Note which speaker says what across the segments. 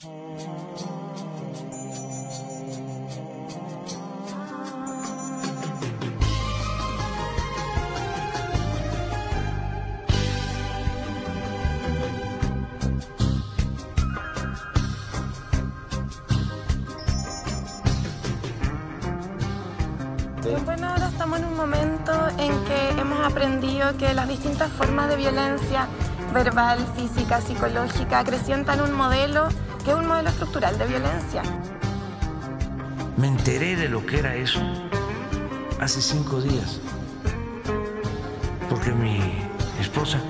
Speaker 1: Bueno, ahora estamos en un momento en que hemos aprendido que las distintas formas de violencia verbal, física, psicológica acrecientan un modelo es un modelo estructural de violencia.
Speaker 2: Me enteré de lo que era eso hace cinco días, porque mi esposa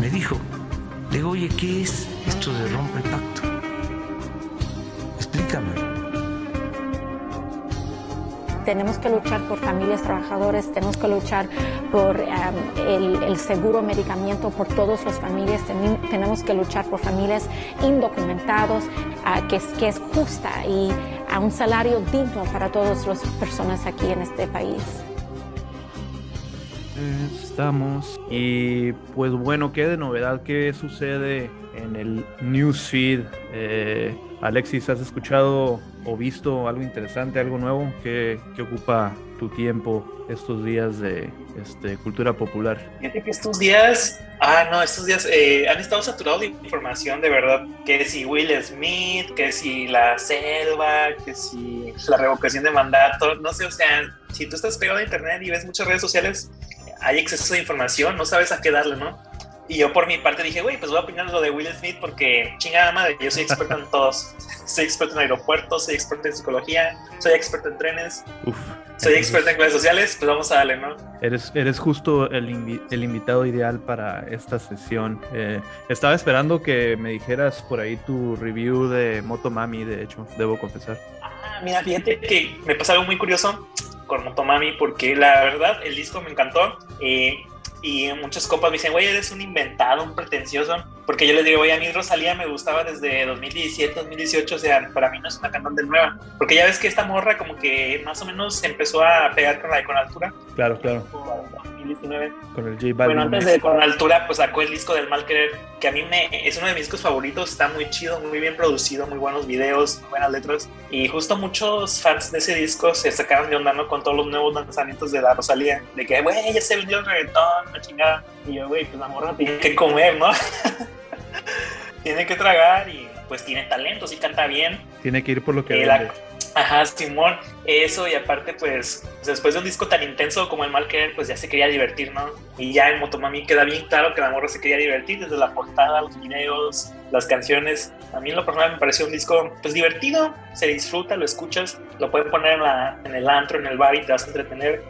Speaker 2: me dijo, digo, oye, ¿qué es esto de rompe pacto?
Speaker 3: Tenemos que luchar por familias trabajadoras, tenemos que luchar por el, seguro medicamento por todas las familias, tenemos que luchar por familias indocumentados, uh, que, es, que es justa y a un salario digno para todas las personas aquí en este país.
Speaker 4: Estamos. Y pues bueno, ¿qué de novedad? ¿Qué sucede en el newsfeed? Eh, Alexis, ¿has escuchado o visto algo interesante, algo nuevo que, ocupa tu tiempo estos días de este, cultura popular?
Speaker 5: Fíjate que estos días, ah, no, estos días eh, han estado saturados de información, de verdad, que si Will Smith, que si la selva, que si la revocación de mandato, no sé, o sea, si tú estás pegado a internet y ves muchas redes sociales, hay exceso de información, no sabes a qué darle, ¿no? Y yo por mi parte dije, güey, pues voy a opinar lo de Will Smith porque chingada madre, yo soy experto en todos. Soy experto en aeropuertos, soy experto en psicología, soy experto en trenes, soy experto en redes sociales, pues vamos a darle, ¿no?
Speaker 4: Eres, eres justo el, el invitado ideal para esta sesión. Eh, estaba esperando que me dijeras por ahí tu review de Motomami, de hecho, debo confesar.
Speaker 5: Ah, mira, fíjate que me pasó algo muy curioso con Motomami porque la verdad el disco me encantó. Eh, y muchos copas me dicen, güey, eres un inventado, un pretencioso. Porque yo les digo, güey, a mí Rosalía me gustaba desde 2017, 2018, o sea, para mí no es una cantante nueva. Porque ya ves que esta morra como que más o menos empezó a pegar con la de Con Altura.
Speaker 4: Claro, claro.
Speaker 5: 2019.
Speaker 4: Con el J
Speaker 5: Bueno, antes de Con Altura, pues sacó el disco del Mal Querer, que a mí me, es uno de mis discos favoritos, está muy chido, muy bien producido, muy buenos videos, buenas letras. Y justo muchos fans de ese disco se sacaron de onda, ¿no? Con todos los nuevos lanzamientos de la Rosalía. De que, güey, ya se vendió el reggaetón, la chingada. Y yo, güey, pues la morra tiene que comer, ¿no? tiene que tragar y pues tiene talento, sí canta bien.
Speaker 4: Tiene que ir por lo que
Speaker 5: Ajá, Simón, eso y aparte pues después de un disco tan intenso como el Mal Querer, pues ya se quería divertir, ¿no? Y ya en Motomami queda bien claro que la morra se quería divertir desde la portada, los videos, las canciones. A mí en lo personal me pareció un disco pues divertido, se disfruta, lo escuchas, lo pueden poner en, la, en el antro, en el bar y te vas a entretener.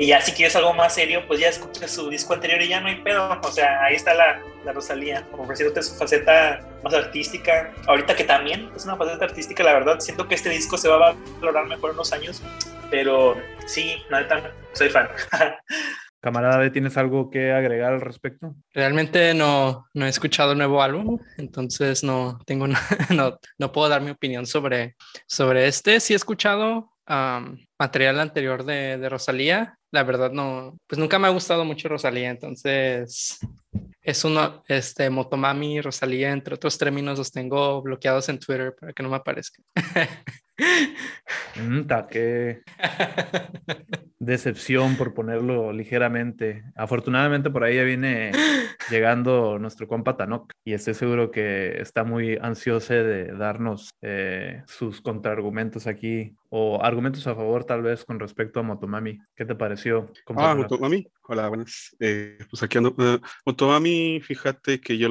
Speaker 5: Y ya si quieres algo más serio, pues ya escuchas su disco anterior y ya no hay pedo. O sea, ahí está la, la Rosalía, ofreciéndote su faceta más artística. Ahorita que también es una faceta artística, la verdad, siento que este disco se va a valorar mejor en unos años. Pero sí, nada, soy fan.
Speaker 4: Camarada ¿tienes algo que agregar al respecto?
Speaker 6: Realmente no, no he escuchado el nuevo álbum, entonces no tengo no, no puedo dar mi opinión sobre, sobre este. Sí he escuchado material anterior de, de, Rosalía. La verdad no, pues nunca me ha gustado mucho Rosalía, entonces es uno, este, Motomami, Rosalía, entre otros términos, los tengo bloqueados en Twitter para que no me aparezcan.
Speaker 4: Mm, qué decepción por ponerlo ligeramente. Afortunadamente por ahí ya viene llegando nuestro compa Tanok y estoy seguro que está muy ansioso de darnos eh, sus contraargumentos aquí o argumentos a favor tal vez con respecto a Motomami. ¿Qué te pareció?
Speaker 7: Ah, Motomami. Hola, buenas. Eh, pues aquí ando. Uh, Motomami, fíjate que yo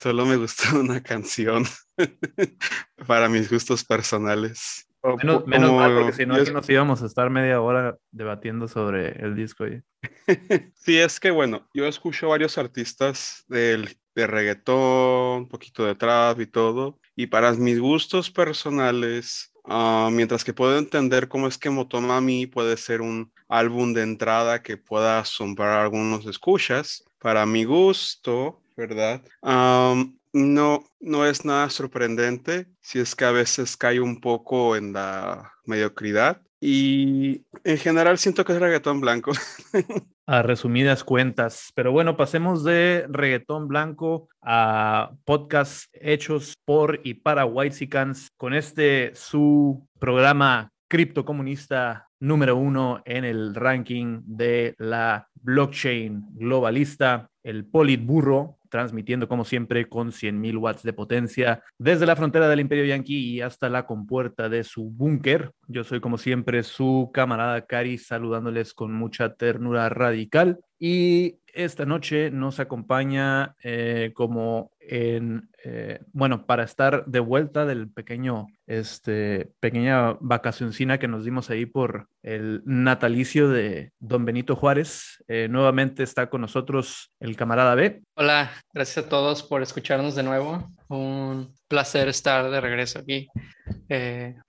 Speaker 7: solo me gustó una canción para mis gustos personales.
Speaker 4: Menos, menos mal, porque si no, aquí nos íbamos a estar media hora debatiendo sobre el disco.
Speaker 7: sí, es que bueno, yo escucho varios artistas del, de reggaetón, un poquito de trap y todo, y para mis gustos personales, uh, mientras que puedo entender cómo es que Motomami puede ser un álbum de entrada que pueda asombrar a algunos escuchas, para mi gusto, ¿verdad? Um, no, no es nada sorprendente si es que a veces cae un poco en la mediocridad. y en general siento que es reggaetón blanco.
Speaker 4: a resumidas cuentas. Pero bueno, pasemos de reggaetón blanco a podcasts hechos por y para Whitesicans con este su programa criptocomunista número uno en el ranking de la blockchain globalista, el Politburro, transmitiendo como siempre con 100.000 watts de potencia desde la frontera del Imperio Yankee y hasta la compuerta de su búnker. Yo soy como siempre su camarada Cari saludándoles con mucha ternura radical y esta noche nos acompaña eh, como en, eh, bueno, para estar de vuelta del pequeño, este, pequeña vacacioncina que nos dimos ahí por el natalicio de don Benito Juárez. Eh, nuevamente está con nosotros el camarada B.
Speaker 6: Hola, gracias a todos por escucharnos de nuevo. Un placer estar de regreso aquí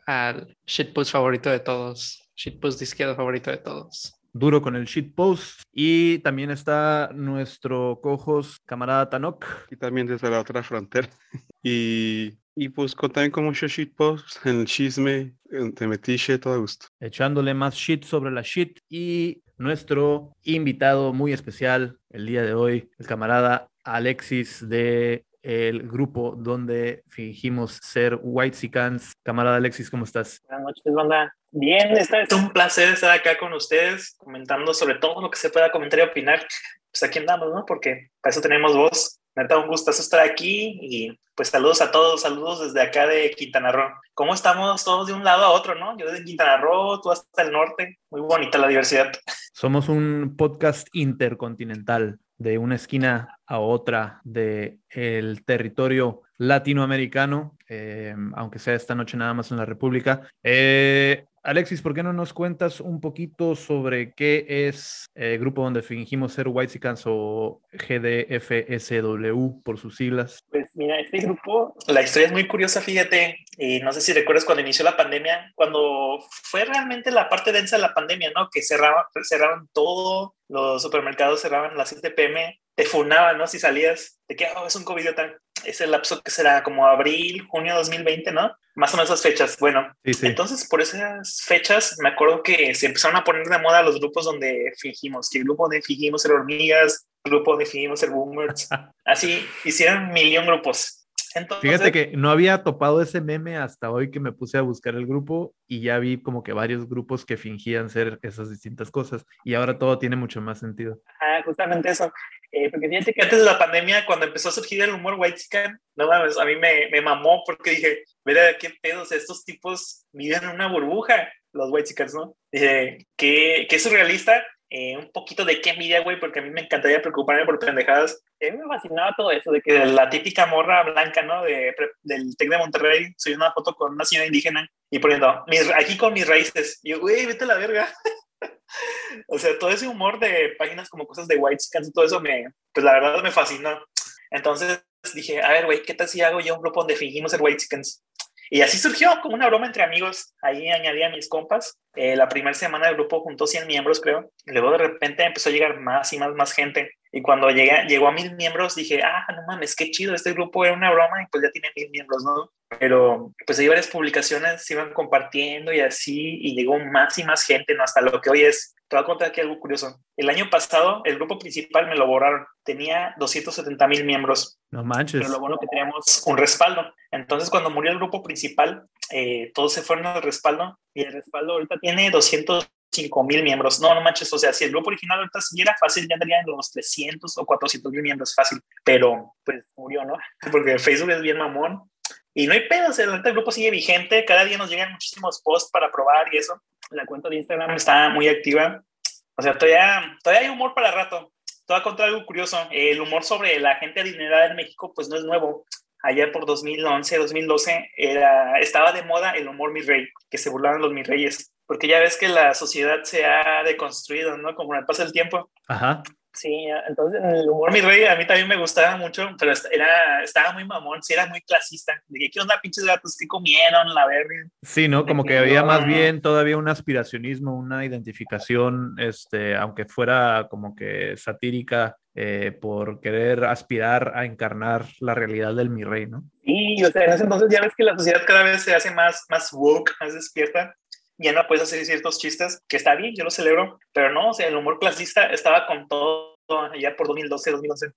Speaker 6: al shitpost favorito de todos, shitpost de izquierda favorito de todos
Speaker 4: duro con el shitpost. Y también está nuestro cojos camarada Tanok.
Speaker 7: Y también desde la otra frontera. y, y pues con, también con mucho shitpost, en el chisme, te metiche, todo a gusto.
Speaker 4: Echándole más shit sobre la shit. Y nuestro invitado muy especial el día de hoy, el camarada Alexis de el grupo donde fingimos ser White Sicans. Camarada Alexis, ¿cómo estás?
Speaker 5: Buenas noches, banda. Bien, es un placer estar acá con ustedes comentando sobre todo lo que se pueda comentar y opinar. Pues aquí andamos, ¿no? Porque para eso tenemos voz. Me da un gustazo estar aquí y pues saludos a todos, saludos desde acá de Quintana Roo. ¿Cómo estamos todos de un lado a otro, no? Yo desde Quintana Roo, tú hasta el norte. Muy bonita la diversidad.
Speaker 4: Somos un podcast intercontinental de una esquina a otra del el territorio latinoamericano, eh, aunque sea esta noche nada más en la República. Eh, Alexis, ¿por qué no nos cuentas un poquito sobre qué es el grupo donde fingimos ser Whitesicans o GDFSW por sus siglas?
Speaker 5: Pues mira, este grupo, la historia es muy curiosa, fíjate, y no sé si recuerdas cuando inició la pandemia, cuando fue realmente la parte densa de la pandemia, ¿no? Que cerraban, cerraron todo, los supermercados cerraban las 7 pm, te funaban, ¿no? Si salías, de que oh, es un COVID tan es el lapso que será como abril, junio 2020, ¿no? Más o menos esas fechas. Bueno, entonces por esas fechas me acuerdo que se empezaron a poner de moda los grupos donde fingimos, que el grupo donde fingimos ser hormigas, el grupo donde fingimos ser boomers. Así hicieron millón grupos.
Speaker 4: Fíjate que no había topado ese meme hasta hoy que me puse a buscar el grupo y ya vi como que varios grupos que fingían ser esas distintas cosas y ahora todo tiene mucho más sentido.
Speaker 5: Ah, justamente eso. Eh, porque fíjate que antes de la pandemia, cuando empezó a surgir el humor white chicken, no mames, a mí me, me mamó porque dije, mira qué pedos, estos tipos viven en una burbuja, los white chickens, ¿no? Dije, qué, qué surrealista eh, un poquito de qué envidia, güey, porque a mí me encantaría preocuparme por pendejadas. A mí me fascinaba todo eso de que la típica morra blanca, ¿no? De, del TEC de Monterrey, soy una foto con una señora indígena y poniendo, mis, aquí con mis raíces. Y yo, güey, vete a la verga. o sea, todo ese humor de páginas como cosas de White y todo eso me, pues la verdad me fascinó. Entonces dije, a ver, güey, ¿qué tal si hago yo un grupo donde fingimos ser White Chickens? Y así surgió como una broma entre amigos. Ahí añadí a mis compas. Eh, la primera semana del grupo juntó 100 miembros, creo. Luego de repente empezó a llegar más y más, más gente. Y cuando llegué, llegó a mil miembros, dije, ah, no mames, qué chido, este grupo era una broma y pues ya tiene mil miembros, ¿no? Pero pues hay varias publicaciones, se iban compartiendo y así, y llegó más y más gente, ¿no? Hasta lo que hoy es. Te voy a contar aquí algo curioso. El año pasado, el grupo principal me lo borraron. Tenía 270 mil miembros.
Speaker 4: No manches.
Speaker 5: Pero lo bueno que teníamos un respaldo. Entonces, cuando murió el grupo principal, eh, todos se fueron al respaldo y el respaldo ahorita tiene 205 mil miembros. No, no manches, o sea, si el grupo original ahorita siguiera fácil, ya tendría los 300 o 400 mil miembros fácil, pero pues murió, ¿no? Porque Facebook es bien mamón y no hay pedo, o sea, el grupo sigue vigente, cada día nos llegan muchísimos posts para probar y eso. La cuenta de Instagram está muy activa. O sea, todavía, todavía hay humor para rato. Te voy a algo curioso. El humor sobre la gente adinerada en México, pues no es nuevo allá por 2011, 2012, era, estaba de moda el humor mi rey, que se burlaban los mis reyes, porque ya ves que la sociedad se ha deconstruido, ¿no? Como el paso del tiempo.
Speaker 4: Ajá.
Speaker 5: Sí, entonces el humor mi rey a mí también me gustaba mucho, pero era, estaba muy mamón, sí era muy clasista. De ¿qué onda, pinches gatos? ¿Qué comieron? La verga.
Speaker 4: Sí, ¿no? Como que había más bien todavía un aspiracionismo, una identificación, este, aunque fuera como que satírica, eh, por querer aspirar a encarnar la realidad del mi rey, ¿no?
Speaker 5: Sí, o sea, en ese entonces ya ves que la sociedad cada vez se hace más, más woke, más despierta ya no puedes hacer ciertos chistes, que está bien, yo lo celebro, pero no, o sea, el humor clasista estaba con todo ya por 2012, 2011,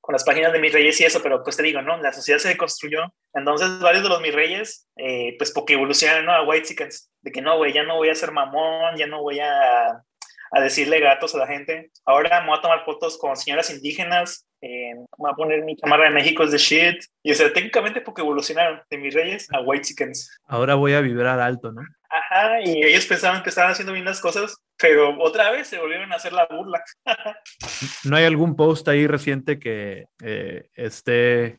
Speaker 5: con las páginas de mis reyes y eso, pero pues te digo, ¿no? La sociedad se construyó, entonces varios de los mis reyes, eh, pues porque evolucionaron ¿no? a White Chickens, de que no, güey, ya no voy a ser mamón, ya no voy a a decirle gatos a la gente. Ahora me voy a tomar fotos con señoras indígenas, eh, voy a poner mi cámara de México es de shit. Y o sea, técnicamente porque evolucionaron de mis reyes a white chickens.
Speaker 4: Ahora voy a vibrar alto, ¿no?
Speaker 5: Ajá, y ellos pensaban que estaban haciendo bien las cosas, pero otra vez se volvieron a hacer la burla.
Speaker 4: ¿No hay algún post ahí reciente que eh, esté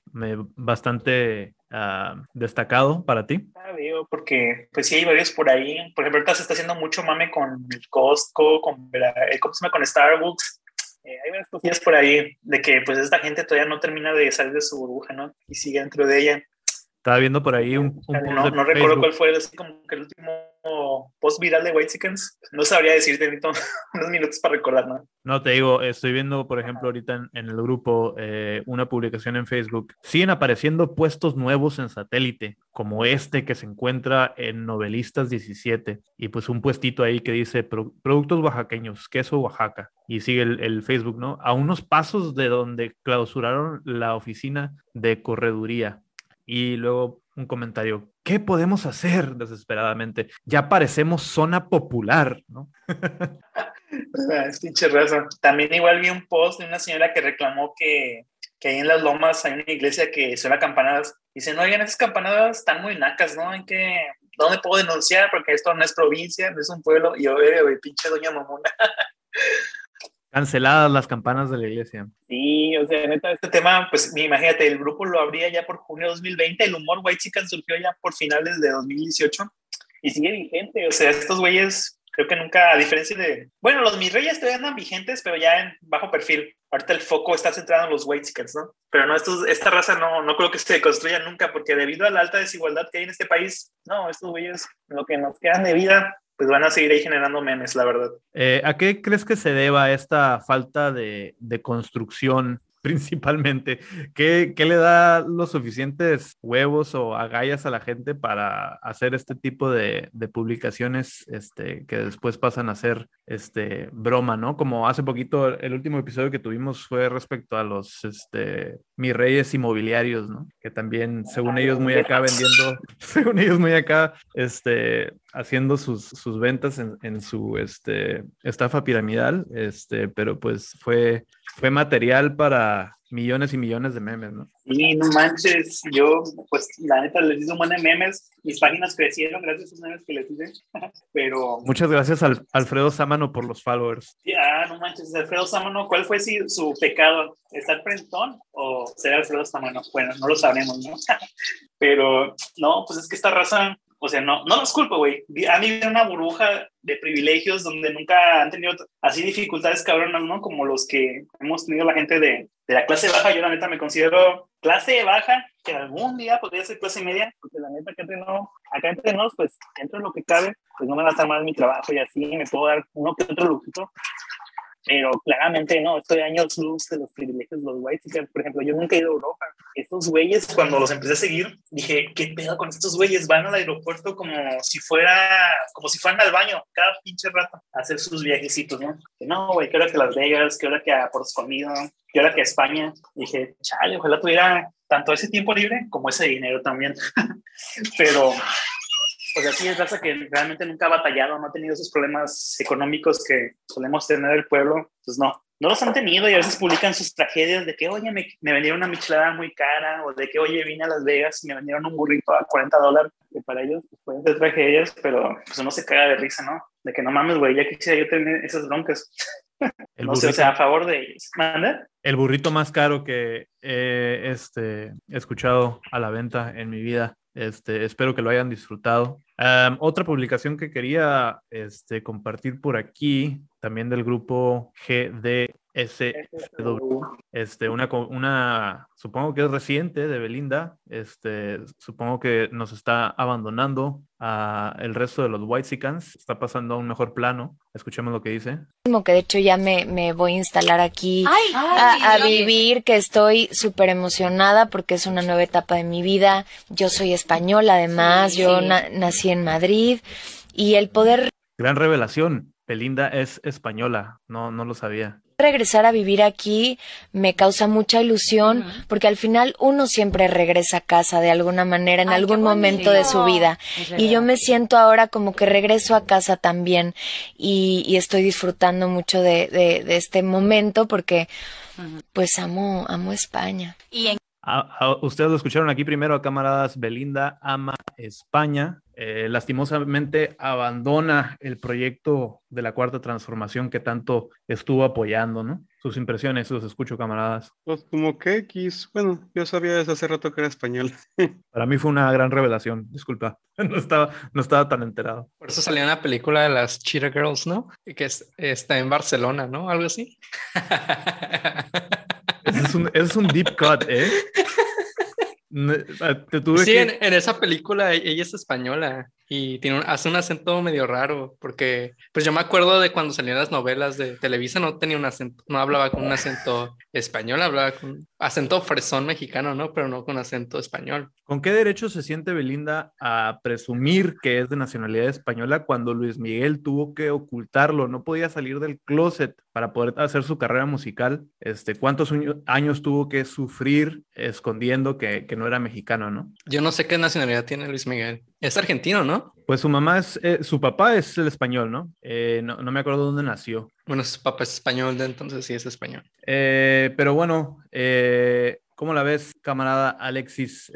Speaker 4: bastante uh, destacado para ti?
Speaker 5: Ah, veo, porque pues sí hay varios por ahí. Por ejemplo, ahorita se está haciendo mucho mame con el Costco, con, el, ¿cómo se llama? con Starbucks. Eh, hay varias cosillas por ahí de que pues esta gente todavía no termina de salir de su burbuja, ¿no? Y sigue dentro de ella.
Speaker 4: Estaba viendo por ahí un,
Speaker 5: No, no recuerdo cuál fue, así como que el último post viral de White Chickens. No sabría decirte, necesito unos minutos para recordar, ¿no?
Speaker 4: No, te digo, estoy viendo, por ejemplo, ahorita en, el grupo eh, una publicación en Facebook. Siguen apareciendo puestos nuevos en satélite, como este que se encuentra en Novelistas 17. Y pues un puestito ahí que dice productos oaxaqueños, queso Oaxaca. Y sigue el, el Facebook, ¿no? A unos pasos de donde clausuraron la oficina de correduría y luego un comentario, ¿qué podemos hacer desesperadamente? Ya parecemos zona popular, ¿no?
Speaker 5: Pinche raza. También igual vi un post de una señora que reclamó que, que ahí en las lomas hay una iglesia que suena campanadas. Dicen, oigan, esas campanadas están muy nacas, ¿no? ¿En qué, ¿Dónde puedo denunciar? Porque esto no es provincia, no es un pueblo. Y yo, pinche doña mamona.
Speaker 4: Canceladas las campanas de la iglesia.
Speaker 5: Sí, o sea, neta, este tema, pues imagínate, el grupo lo abría ya por junio de 2020, el humor White Chicken surgió ya por finales de 2018 y sigue vigente, o sea, estos güeyes creo que nunca, a diferencia de, bueno, los mis reyes todavía andan vigentes, pero ya en bajo perfil. Ahorita el foco está centrado en los white chickens, ¿no? Pero no, estos, esta raza no, no creo que se construya nunca, porque debido a la alta desigualdad que hay en este país, no, estos güeyes, lo que nos quedan de vida, pues van a seguir ahí generando memes, la verdad.
Speaker 4: Eh, ¿A qué crees que se deba esta falta de, de construcción principalmente. ¿Qué, ¿Qué, le da los suficientes huevos o agallas a la gente para hacer este tipo de, de, publicaciones este, que después pasan a ser este, broma, ¿no? Como hace poquito, el último episodio que tuvimos fue respecto a los este, mis reyes inmobiliarios, ¿no? Que también, según ellos, muy acá vendiendo, según ellos, muy acá, este, haciendo sus, sus ventas en, en, su este, estafa piramidal, este, pero pues fue, fue material para millones y millones de memes, ¿no?
Speaker 5: Sí, no manches, yo pues la neta les hice un buen de memes, mis páginas crecieron gracias a esos memes que les hice, pero...
Speaker 4: Muchas gracias al Alfredo Sámano por los followers.
Speaker 5: Ya, no manches, Alfredo Sámano, ¿cuál fue si, su pecado? ¿Estar prentón o ser Alfredo Sámano? Bueno, no lo sabremos, ¿no? pero no, pues es que esta raza o sea, no, no los culpo, güey. Han vivido una burbuja de privilegios donde nunca han tenido así dificultades cabronas, ¿no? Como los que hemos tenido la gente de, de la clase baja. Yo la neta me considero clase baja, que algún día podría ser clase media, porque la neta que no, acá entre nos, pues dentro de lo que cabe, pues no me va a estar mal mi trabajo y así me puedo dar uno que otro lujito pero claramente no, estoy años luz de los privilegios de los whites. Por ejemplo, yo nunca he ido a Europa. Estos güeyes, cuando los empecé a seguir, dije, ¿qué pedo con estos güeyes? Van al aeropuerto como si fuera, como si fueran al baño cada pinche rato a hacer sus viajecitos, ¿no? No, güey, que hora que Las Vegas, que hora que a Puerto Escondido, que hora que a España. dije, chale, ojalá tuviera tanto ese tiempo libre como ese dinero también. pero o sea, sí es raza que realmente nunca ha batallado, no ha tenido esos problemas económicos que solemos tener el pueblo, pues no, no los han tenido y a veces publican sus tragedias de que, oye, me, me vendieron una michelada muy cara o de que, oye, vine a Las Vegas y me vendieron un burrito a 40 dólares, que para ellos pues, pueden ser tragedias, pero pues uno se caga de risa, ¿no? De que no mames, güey, ya quisiera yo tener esas broncas. no sé, o sea, a favor de ellos. ¿Manda?
Speaker 4: El burrito más caro que he este, escuchado a la venta en mi vida. Este, espero que lo hayan disfrutado otra publicación que quería este, compartir por aquí, también del grupo GDSW, este, una, una, supongo que es reciente de Belinda, este, supongo que nos está abandonando a el resto de los Whitesicans, está pasando a un mejor plano. Escuchemos lo que dice.
Speaker 8: Como que de hecho ya me, me voy a instalar aquí a, a, vivir, que estoy súper emocionada porque es una nueva etapa de mi vida. Yo soy española además, yo nací en Madrid y el poder
Speaker 4: Gran revelación. Belinda es española. No, no lo sabía.
Speaker 8: regresar a vivir aquí me causa mucha ilusión porque al final uno siempre regresa a casa de alguna manera en
Speaker 9: Ay,
Speaker 8: algún momento de su vida y yo me siento ahora como que regreso a casa también y, y estoy disfrutando mucho de, de, de este momento porque pues amo amo España.
Speaker 9: Y en
Speaker 4: A- a- ustedes lo escucharon aquí primero, camaradas. Belinda ama España. Eh, lastimosamente abandona el proyecto de la cuarta transformación que tanto estuvo apoyando, ¿no? Sus impresiones, los escucho, camaradas.
Speaker 7: Pues como que X, bueno, yo sabía desde hace rato que era español.
Speaker 4: Para mí fue una gran revelación, disculpa. No estaba, no estaba tan enterado.
Speaker 6: Por eso salió una película de las Cheetah Girls, ¿no? Que es- está en Barcelona, ¿no? Algo así.
Speaker 4: Ese es un, ese es un deep cut, ¿eh? Ah, Te tuve
Speaker 6: Sí,
Speaker 4: que...
Speaker 6: en, en esa película e- ella es española y tiene un- hace un acento medio raro porque pues yo me acuerdo de cuando salían las novelas de Televisa no tenía un acento, no hablaba con un acento español, hablaba con acento fresón mexicano, ¿no? Pero no con acento español.
Speaker 4: ¿Con qué derecho se siente Belinda a presumir que es de nacionalidad española cuando Luis Miguel tuvo que ocultarlo? No podía salir del closet para poder hacer su carrera musical. Este, ¿Cuántos año- años tuvo que sufrir escondiendo que, que no era mexicano, no?
Speaker 6: Yo no sé qué nacionalidad tiene Luis Miguel. Es argentino, ¿no?
Speaker 4: Pues su mamá es, eh, su papá es el español, ¿no? Eh, no, no me acuerdo dónde nació.
Speaker 6: Bueno, su papá es español, de entonces sí es español.
Speaker 4: Eh, pero bueno, ¿cómo la ves, camarada Alexis?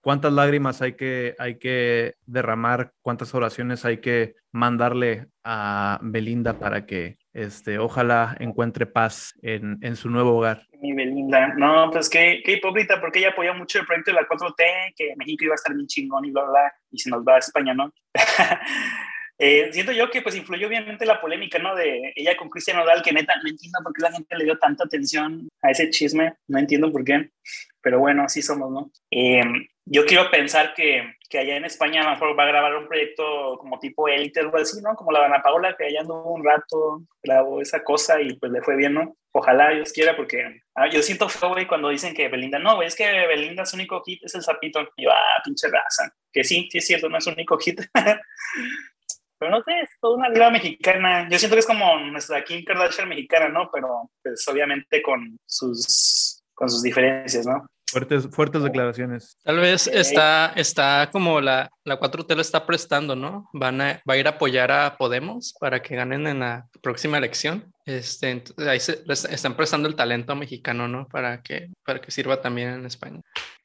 Speaker 4: ¿cuántas lágrimas hay que, hay que derramar? ¿Cuántas oraciones hay que mandarle a Belinda para que este, ojalá encuentre paz en, en su nuevo hogar?
Speaker 5: Mi Belinda, no, pues qué, qué hipócrita, porque ella apoyó mucho el proyecto de la 4T, que México iba a estar bien chingón y bla, bla, bla, y se nos va a España, ¿no? Eh, siento yo que pues influyó obviamente la polémica, ¿no? De ella con Cristian Nodal, que neta no entiendo por qué la gente le dio tanta atención a ese chisme, no entiendo por qué, pero bueno, así somos, ¿no? Eh, yo quiero pensar que, que allá en España mejor va a grabar un proyecto como tipo élite algo así, ¿no? Como la Dana Paola, que allá anduvo un rato, grabó esa cosa y pues le fue bien, ¿no? Ojalá Dios quiera, porque ah, yo siento feo, güey, cuando dicen que Belinda, no, güey, es que Belinda su único hit es el sapito. Y yo, ah, pinche raza. Que sí, sí es cierto, no es su único hit. Pero no sé, es toda una diva mexicana. Yo siento que es como nuestra Kim Kardashian mexicana, ¿no? Pero pues obviamente con sus, con sus diferencias, ¿no?
Speaker 4: Fuertes, fuertes declaraciones.
Speaker 6: Tal vez está, está como la, la 4T lo está prestando, ¿no? Van a, va a ir a apoyar a Podemos para que ganen en la próxima elección. Este, entonces, ahí se, les están prestando el talento mexicano, ¿no? Para que, para que sirva también en España.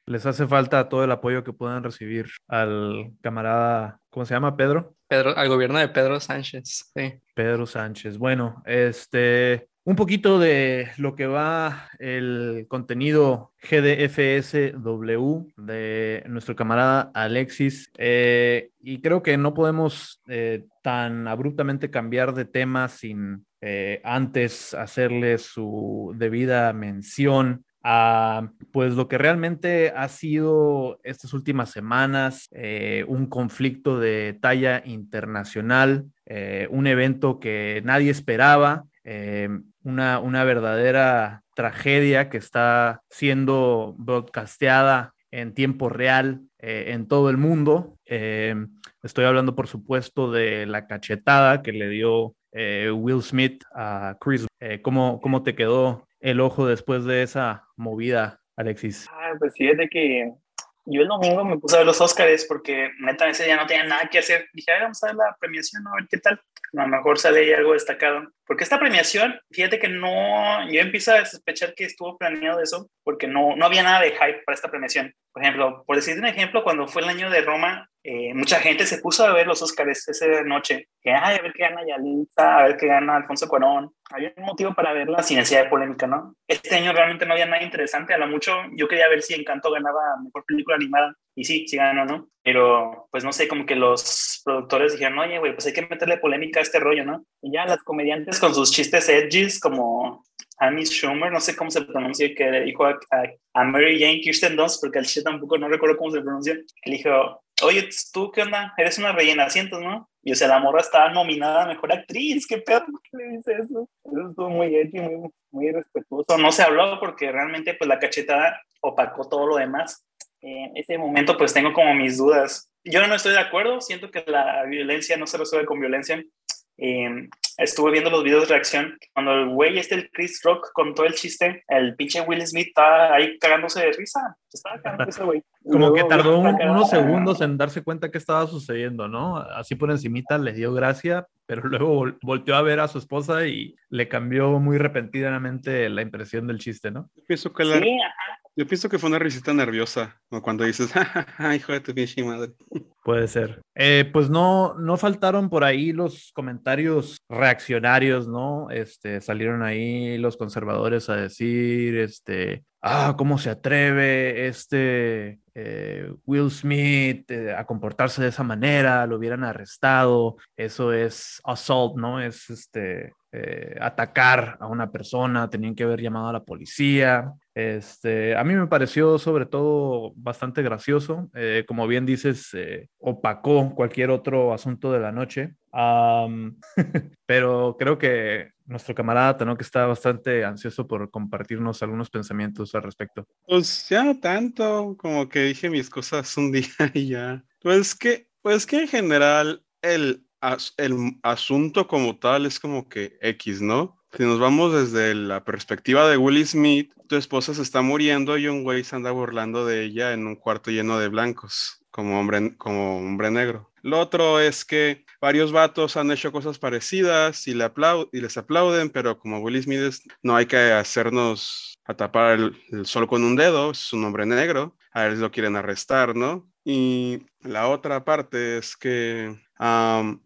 Speaker 4: Les hace falta todo el apoyo que puedan recibir al camarada, ¿cómo se llama? Pedro.
Speaker 6: Pedro, al gobierno de Pedro Sánchez. Sí.
Speaker 4: Pedro Sánchez. Bueno, este, un poquito de lo que va el contenido GDFSW de nuestro camarada Alexis. eh, y creo que no podemos eh, tan abruptamente cambiar de tema sin eh, antes hacerle su debida mención a pues lo que realmente ha sido estas últimas semanas un conflicto de talla internacional, un evento que nadie esperaba, una, una verdadera tragedia que está siendo broadcasteada en tiempo real eh, en todo el mundo. Eh, estoy hablando, por supuesto, de la cachetada que le dio eh, Will Smith a Chris. Eh, ¿cómo, ¿Cómo te quedó el ojo después de esa movida, Alexis?
Speaker 5: Ah, pues fíjate que yo el domingo me puse a ver los Óscares porque neta ese día no tenía nada que hacer. Dije, "Ay, vamos a ver la premiación, a ver qué tal. A lo mejor sale ahí algo destacado. Porque esta premiación, fíjate que no, yo empiezo a sospechar que estuvo planeado eso, porque no, no había nada de hype para esta premiación. Por ejemplo, por decirte un ejemplo, cuando fue el año de Roma, eh, mucha gente se puso a ver los Óscares esa noche. Que, ay, a ver qué gana Yalitza, a ver qué gana Alfonso Cuarón. Había un motivo para verla sin necesidad de polémica, ¿no? Este año realmente no había nada interesante. A lo mucho yo quería ver si Encanto ganaba Mejor Película Animada. Y sí, sí ganó, ¿no? Pero, pues no sé, como que los productores dijeron, oye, güey, pues hay que meterle polémica a este rollo, ¿no? Y ya las comediantes con sus chistes edgys, como Amy Schumer, no sé cómo se pronuncia, que dijo a, a, a Mary Jane Kirsten Dunst, porque al chiste tampoco no recuerdo cómo se pronuncia, le dijo, oye, ¿tú qué onda? Eres una rellena asientos, ¿no? Y o sea, la morra estaba nominada a Mejor Actriz, ¿qué pedo? ¿Por qué le dice eso? Eso estuvo muy edgy, muy, muy irrespetuoso. No se habló porque realmente pues la cachetada opacó todo lo demás. en ese momento pues tengo como mis dudas. Yo no estoy de acuerdo, siento que la violencia no se resuelve con violencia. Eh, estuve viendo los videos de reacción. Cuando el güey este, el Chris Rock, contó el chiste, el pinche Will Smith estaba ahí cagándose de risa. Estaba cagando ese güey.
Speaker 4: Como que tardó unos segundos en darse cuenta qué estaba sucediendo, ¿no? Así por encimita le dio gracia, pero luego volteó a ver a su esposa y le cambió muy repentinamente la impresión del chiste, ¿no?
Speaker 7: Pienso que la, sí, yo pienso que fue una risita nerviosa, cuando dices, hijo de tu pinche madre.
Speaker 4: Puede ser. Eh, pues no, no faltaron por ahí los comentarios reaccionarios, ¿no? Este, salieron ahí los conservadores a decir, este, ah, ¿cómo se atreve este eh, Will Smith eh, a comportarse de esa manera? Lo hubieran arrestado. Eso es assault, ¿no? Es este, atacar a una persona, tenían que haber llamado a la policía. Este, a mí me pareció sobre todo bastante gracioso. Como bien dices, opacó cualquier otro asunto de la noche. pero creo que nuestro camarada que está bastante ansioso por compartirnos algunos pensamientos al respecto.
Speaker 7: Pues ya tanto, como que dije mis cosas un día y ya. Pues que, pues que en general el, el asunto como tal es como que X, ¿no? Si nos vamos desde la perspectiva de Will Smith, tu esposa se está muriendo y un güey se anda burlando de ella en un cuarto lleno de blancos, como hombre, como hombre negro. Lo otro es que varios vatos han hecho cosas parecidas y, le y les aplauden, pero como Will Smith no hay que hacernos a tapar el, sol con un dedo, es un hombre negro, a él lo quieren arrestar, ¿no? Y la otra parte es que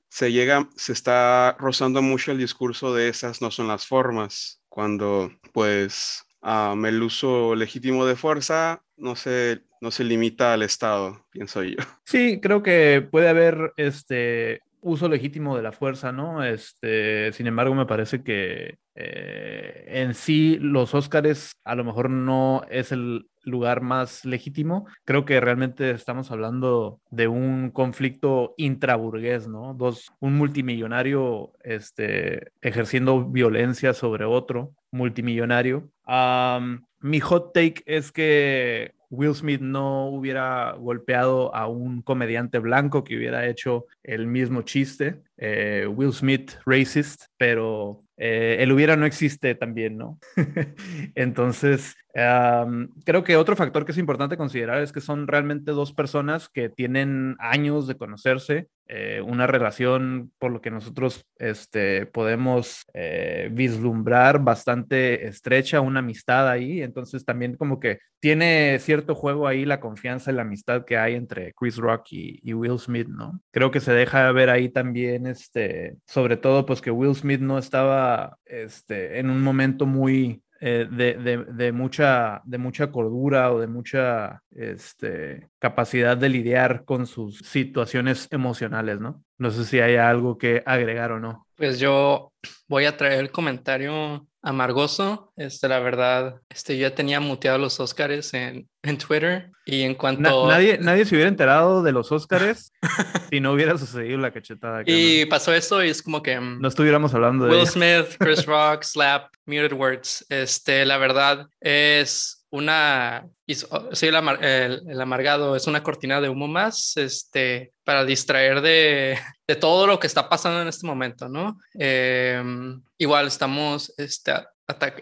Speaker 7: se llega, se está rozando mucho el discurso de esas no son las formas, cuando pues el uso legítimo de fuerza no se, no se limita al Estado, pienso yo.
Speaker 4: Sí, creo que puede haber este uso legítimo de la fuerza, ¿no? Este, sin embargo, me parece que eh, en sí los Óscares a lo mejor no es el lugar más legítimo. Creo que realmente estamos hablando de un conflicto intraburgués, ¿no? Dos, un multimillonario este, ejerciendo violencia sobre otro multimillonario. Mi hot take es que Will Smith no hubiera golpeado a un comediante blanco que hubiera hecho el mismo chiste. Eh, Will Smith racist, pero eh, el hubiera no existe también, ¿no? Entonces, creo que otro factor que es importante considerar es que son realmente dos personas que tienen años de conocerse, eh, una relación por lo que nosotros este, podemos eh, vislumbrar bastante estrecha, una amistad ahí, entonces también como que tiene cierto juego ahí la confianza y la amistad que hay entre Chris Rock y, y Will Smith, ¿no? Creo que se deja ver ahí también, este, sobre todo pues que Will Smith no estaba este, en un momento muy eh, de, mucha, de mucha cordura o de mucha este, capacidad de lidiar con sus situaciones emocionales, ¿no? No sé si hay algo que agregar o no.
Speaker 6: Pues yo voy a traer el comentario amargoso. Este, la verdad, este, yo ya tenía muteado los Óscares en, en Twitter y en cuanto...
Speaker 4: nadie, nadie se hubiera enterado de los Óscares si no hubiera sucedido la cachetada.
Speaker 6: y pasó eso y es como que...
Speaker 4: Mm, no estuviéramos hablando
Speaker 6: de... Will Smith, Chris Rock, Slap, Muted Words. Este, la verdad es una, soy el, amargado, es una cortina de humo más, este, para distraer de, de todo lo que está pasando en este momento, ¿no? Em, igual estamos, este,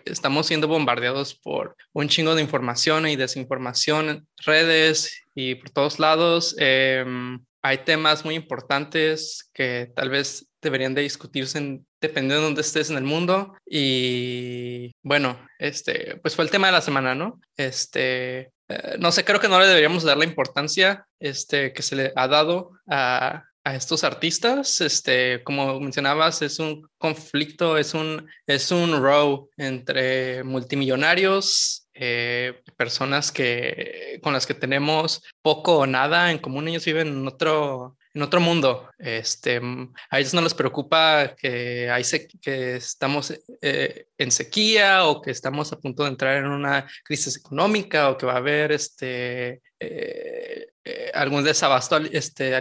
Speaker 6: estamos siendo bombardeados por un chingo de información y desinformación en redes y por todos lados. Em, hay temas muy importantes que tal vez deberían de discutirse dependiendo de dónde estés en el mundo. Y bueno, este, pues fue el tema de la semana, ¿no? Este, eh, no sé, creo que no le deberíamos dar la importancia este, que se le ha dado a, a estos artistas. Este, como mencionabas, es un conflicto, es un, es un row entre multimillonarios, eh, personas que, con las que tenemos poco o nada en común. Ellos viven en otro, en otro mundo. Este, a ellos no les preocupa que, hay que estamos eh, en sequía o que estamos a punto de entrar en una crisis económica o que va a haber este, eh, algún desabasto este,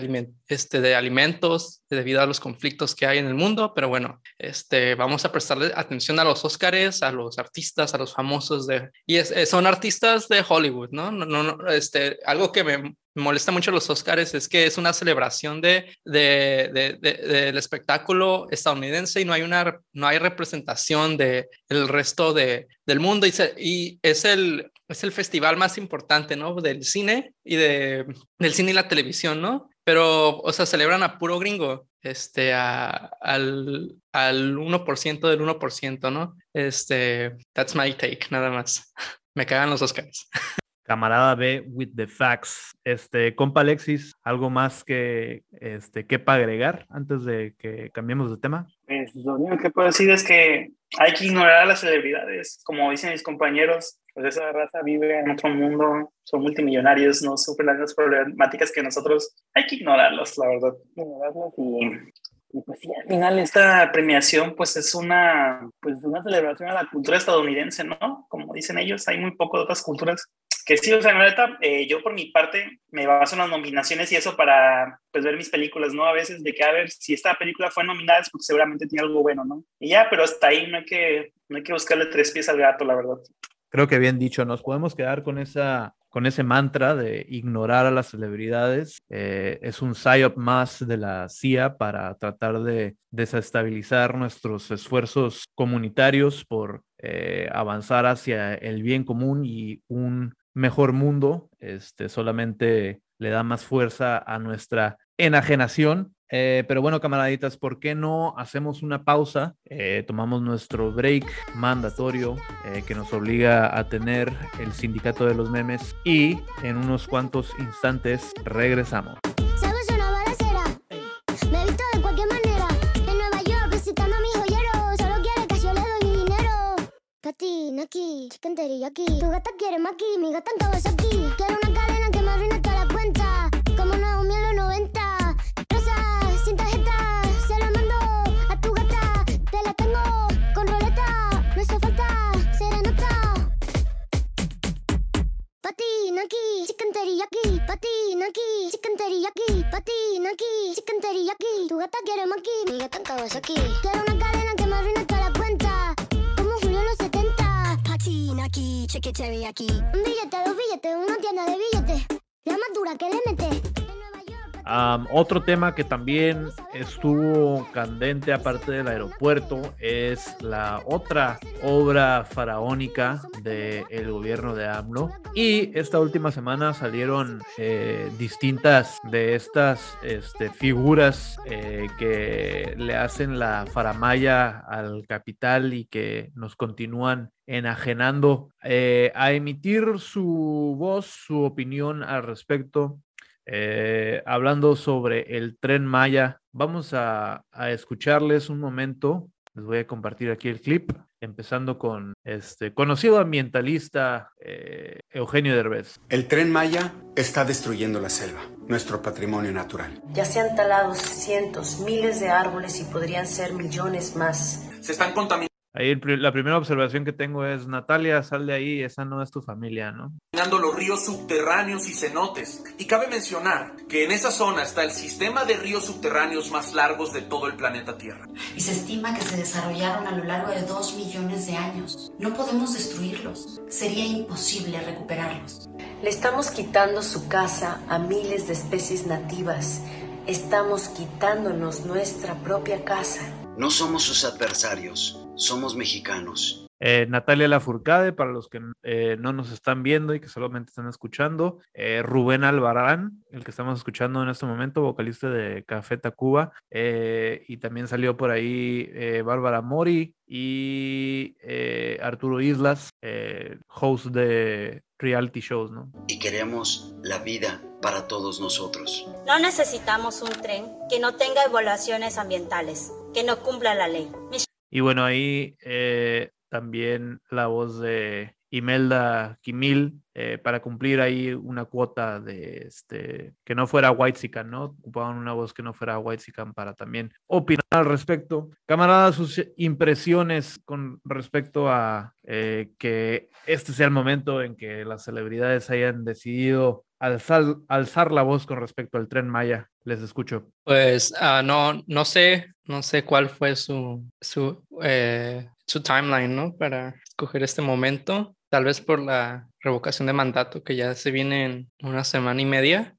Speaker 6: este, de alimentos debido a los conflictos que hay en el mundo, pero bueno, este, vamos a prestarle atención a los Óscares, a los artistas, a los famosos de... Y son artistas de Hollywood, ¿no? No, no, este, algo que me molesta mucho los Oscars es que es una celebración de, de, del espectáculo estadounidense y no hay una no hay representación de el resto de, del mundo y, y, es el es el festival más importante no del cine y de del cine y la televisión no pero o sea celebran a puro gringo este al, al 1% del 1% no este that's my take nada más. Me cagan los Oscars.
Speaker 4: Camarada B with the facts. Este, compa Alexis, ¿algo más que este para agregar antes de que cambiemos de tema?
Speaker 5: Pues lo único que puedo decir es que hay que ignorar a las celebridades, como dicen mis compañeros, pues esa raza vive en otro mundo, son multimillonarios, no sufren las mismas problemáticas que nosotros. Hay que ignorarlos, la verdad, ignorarlos y y pues sí, al final esta premiación pues es una, pues una celebración a la cultura estadounidense, ¿no? Como dicen ellos, hay muy poco de otras culturas que sí, o sea, en realidad eh, yo por mi parte me baso en las nominaciones y eso para pues ver mis películas, ¿no? A veces de que a ver si esta película fue nominada es porque seguramente tiene algo bueno, ¿no? Y ya, pero hasta ahí no hay que, no hay que buscarle tres pies al gato, la verdad.
Speaker 4: Creo que bien dicho, nos podemos quedar con esa con ese mantra de ignorar a las celebridades. Eh, es un psyop más de la CIA para tratar de desestabilizar nuestros esfuerzos comunitarios por eh, avanzar hacia el bien común y un mejor mundo. Este solamente le da más fuerza a nuestra enajenación eh, pero bueno, camaraditas, ¿por qué no hacemos una pausa? Eh, tomamos nuestro break mandatorio eh, que nos obliga a tener el sindicato de los memes y en unos cuantos instantes regresamos.
Speaker 9: ¿Sabes una balacera? Me he visto de cualquier manera. En Nueva York visitando a mi joyero. Solo quiere que yo le doy dinero. Pati, Naki, chicken aquí. Tu gata quiere maki, mi gata en aquí. Quiero una cadena que me arruine toda la cuenta. Aquí, chicken teriyaki. Patina aquí, chicken teriyaki. Patina aquí, chicken teriyaki. Tu gata quiere maki, mi gata en aquí. Quiero una cadena que me arruine toda la cuenta. Como Julio en los 70. Patina aquí, chicken teriyaki. Un billete, dos billetes, una tienda de billetes. La más dura que le mete
Speaker 4: otro tema que también estuvo candente aparte del aeropuerto es la otra obra faraónica del gobierno de AMLO. Y esta última semana salieron eh, distintas de estas este, figuras eh, que le hacen la faramaya al capital y que nos continúan enajenando eh, a emitir su voz, su opinión al respecto eh, hablando sobre el tren Maya. Vamos a, escucharles un momento. Les voy a compartir aquí el clip, empezando con este conocido ambientalista eh, Eugenio Derbez.
Speaker 10: El tren Maya está destruyendo la selva, nuestro patrimonio natural.
Speaker 11: Ya se han talado cientos, miles de árboles y podrían ser millones más.
Speaker 12: Se están contaminando
Speaker 4: Ahí la primera observación que tengo es, Natalia, sal de ahí, esa no es tu familia, ¿no?
Speaker 12: los ríos subterráneos y cenotes. Y cabe mencionar que en esa zona está el sistema de ríos subterráneos más largos de todo el planeta Tierra.
Speaker 11: Y se estima que se desarrollaron a lo largo de dos millones de años. No podemos destruirlos. Sería imposible recuperarlos. Le estamos quitando su casa a miles de especies nativas. Estamos quitándonos nuestra propia casa.
Speaker 13: No somos sus adversarios somos mexicanos.
Speaker 4: Eh, Natalia Lafourcade, para los que eh, no nos están viendo y que solamente están escuchando, eh, Rubén Albarán, el que estamos escuchando en este momento, vocalista de Café Tacuba, y también salió por ahí Bárbara Mori y Arturo Islas, host de reality shows, ¿no?
Speaker 13: Y queremos la vida para todos nosotros.
Speaker 14: No necesitamos un tren que no tenga evaluaciones ambientales, que no cumpla la ley.
Speaker 4: Y bueno, ahí eh, también la voz de Imelda Kimil eh, para cumplir ahí una cuota de este que no fuera White ¿no? Ocupaban una voz que no fuera White para también opinar al respecto. Camaradas, sus impresiones con respecto a eh, que este sea el momento en que las celebridades hayan decidido alzar, alzar la voz con respecto al tren Maya. Les escucho.
Speaker 6: Pues ah, no, no sé, no sé cuál fue su, su, eh, su timeline, ¿no? Para escoger este momento. Tal vez por la revocación de mandato que ya se viene en una semana y media.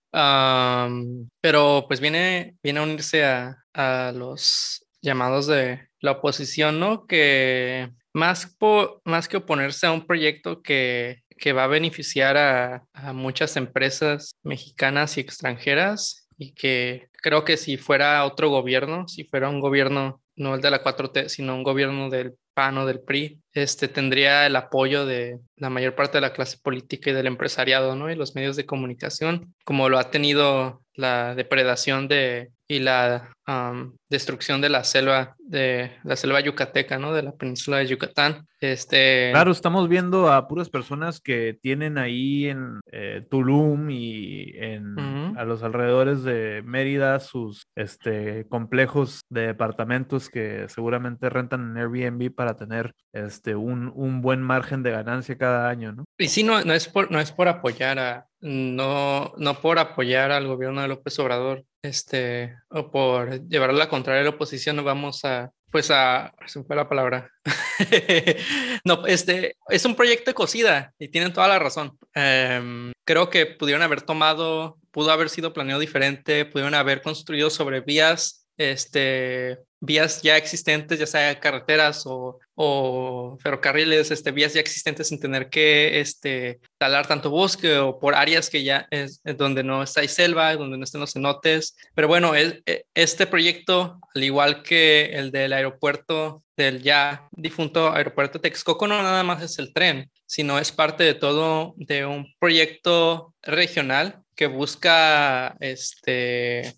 Speaker 6: pero pues viene, viene a unirse a, a los llamados de la oposición, ¿no? Que más, más que oponerse a un proyecto que, que va a beneficiar a, muchas empresas mexicanas y extranjeras y que creo que si fuera otro gobierno, si fuera un gobierno, no el de la 4T, sino un gobierno del PAN o del PRI, este, tendría el apoyo de la mayor parte de la clase política y del empresariado, ¿no? Y los medios de comunicación, como lo ha tenido la depredación de, y la destrucción de la selva, de la selva yucateca, ¿no? De la península de Yucatán. Este...
Speaker 4: Claro, estamos viendo a puras personas que tienen ahí en eh, Tulum y en, a los alrededores de Mérida sus este, complejos de departamentos que seguramente rentan en Airbnb para tener este, un, un buen margen de ganancia cada año, ¿no?
Speaker 6: Y sí, no, no, es, por, no es por apoyar a, no, no por apoyar al gobierno de López Obrador, este, o por llevar la contraria a la oposición, vamos a, pues a, se fue la palabra. no, este, es un proyecto de cocida y tienen toda la razón. Em, creo que pudieron haber tomado, pudo haber sido planeado diferente, pudieron haber construido sobre vías, este, vías ya existentes, ya sea carreteras o, o ferrocarriles, este, vías ya existentes sin tener que este, talar tanto bosque o por áreas que ya es, donde no está selva, donde no estén los cenotes. Pero bueno, e, este proyecto, al igual que el del aeropuerto, del ya difunto aeropuerto Texcoco, no nada más es el tren, sino es parte de todo, de un proyecto regional que busca este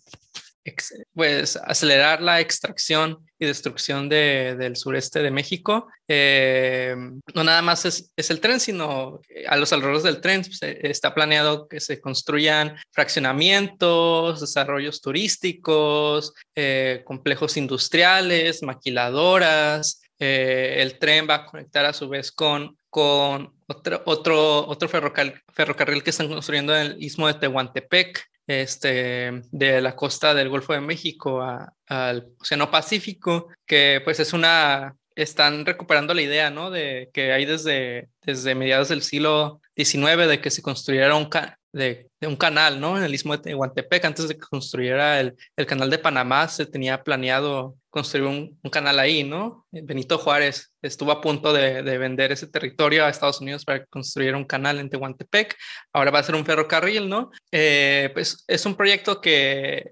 Speaker 6: pues acelerar la extracción y destrucción de, del sureste de México. Eh, no nada más es, es, el tren, sino a los alrededores del tren pues, eh, está planeado que se construyan fraccionamientos, desarrollos turísticos, eh, complejos industriales, maquiladoras. el tren va a conectar a su vez con, con otro, otro, otro ferrocarril, ferrocarril que están construyendo en el istmo de Tehuantepec este, de la costa del Golfo de México al Océano Pacífico, que pues es una, están recuperando la idea, ¿no? De que hay desde, desde mediados del siglo XIX de que se construyera un, de, un canal, ¿no? En el istmo de Tehuantepec, antes de que construyera el, el canal de Panamá, se tenía planeado construir un, un, canal ahí, ¿no? Benito Juárez estuvo a punto de, de, vender ese territorio a Estados Unidos para construir un canal en Tehuantepec. Ahora va a ser un ferrocarril, ¿no? Eh, pues es un proyecto que,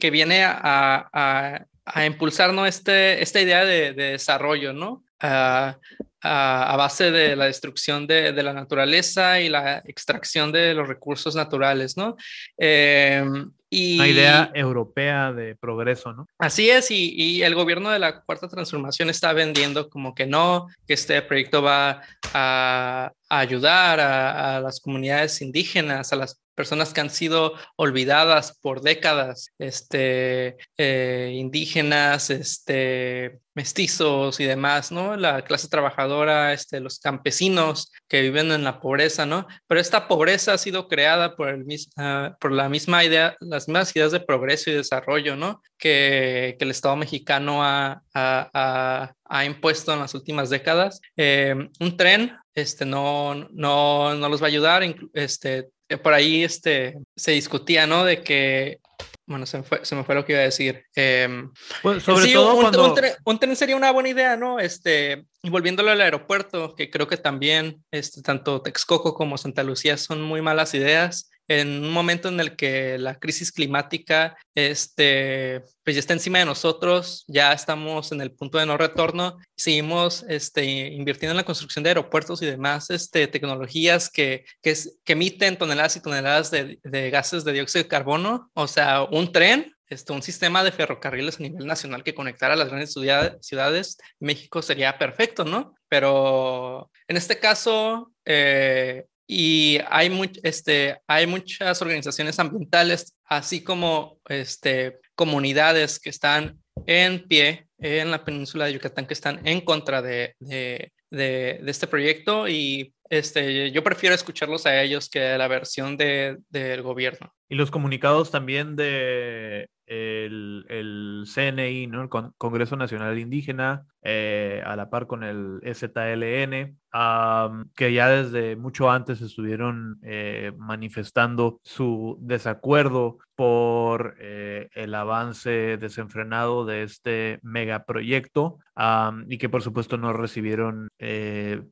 Speaker 6: que viene a, a, a impulsar ¿no? este, esta idea de, de desarrollo, ¿no? Uh, a, base de la destrucción de, de, la naturaleza y la extracción de los recursos naturales, ¿no?
Speaker 4: Eh, y, Una idea europea de progreso, ¿no?
Speaker 6: Así es, y, y, el gobierno de la Cuarta Transformación está vendiendo como que no, que este proyecto va a, a ayudar a, las comunidades indígenas, a las personas que han sido olvidadas por décadas, este, eh, indígenas, este, mestizos y demás, ¿no? La clase trabajadora, este, los campesinos que viven en la pobreza, ¿no? Pero esta pobreza ha sido creada por, el, uh, por la misma idea, las mismas ideas de progreso y desarrollo, ¿no? Que, que el Estado mexicano ha, ha, ha, impuesto en las últimas décadas. Eh, un tren este, no, no, no los va a ayudar, este, por ahí este, se discutía, ¿no? De que, bueno, se me fue, se me fue lo que iba a decir. Eh, sobre sí, todo un, cuando... un, tren, un, tren, sería una buena idea, ¿no? Este, y volviéndolo al aeropuerto, que creo que también este, tanto Texcoco como Santa Lucía son muy malas ideas en un momento en el que la crisis climática este, pues ya está encima de nosotros, ya estamos en el punto de no retorno, seguimos este, invirtiendo en la construcción de aeropuertos y demás este, tecnologías que, que, que emiten toneladas y toneladas de, de, gases de dióxido de carbono, o sea, un tren. Este, un sistema de ferrocarriles a nivel nacional que conectara las grandes ciudades, México sería perfecto, ¿no? Pero en este caso, eh, y hay, este, hay muchas organizaciones ambientales, así como este, comunidades que están en pie en la península de Yucatán, que están en contra de, de, este proyecto y este, yo prefiero escucharlos a ellos que la versión de, del gobierno.
Speaker 4: Y los comunicados también de el, el CNI, ¿no? el Congreso Nacional Indígena, eh, a la par con el STLN, que ya desde mucho antes estuvieron eh, manifestando su desacuerdo por eh, el avance desenfrenado de este megaproyecto y que por supuesto no recibieron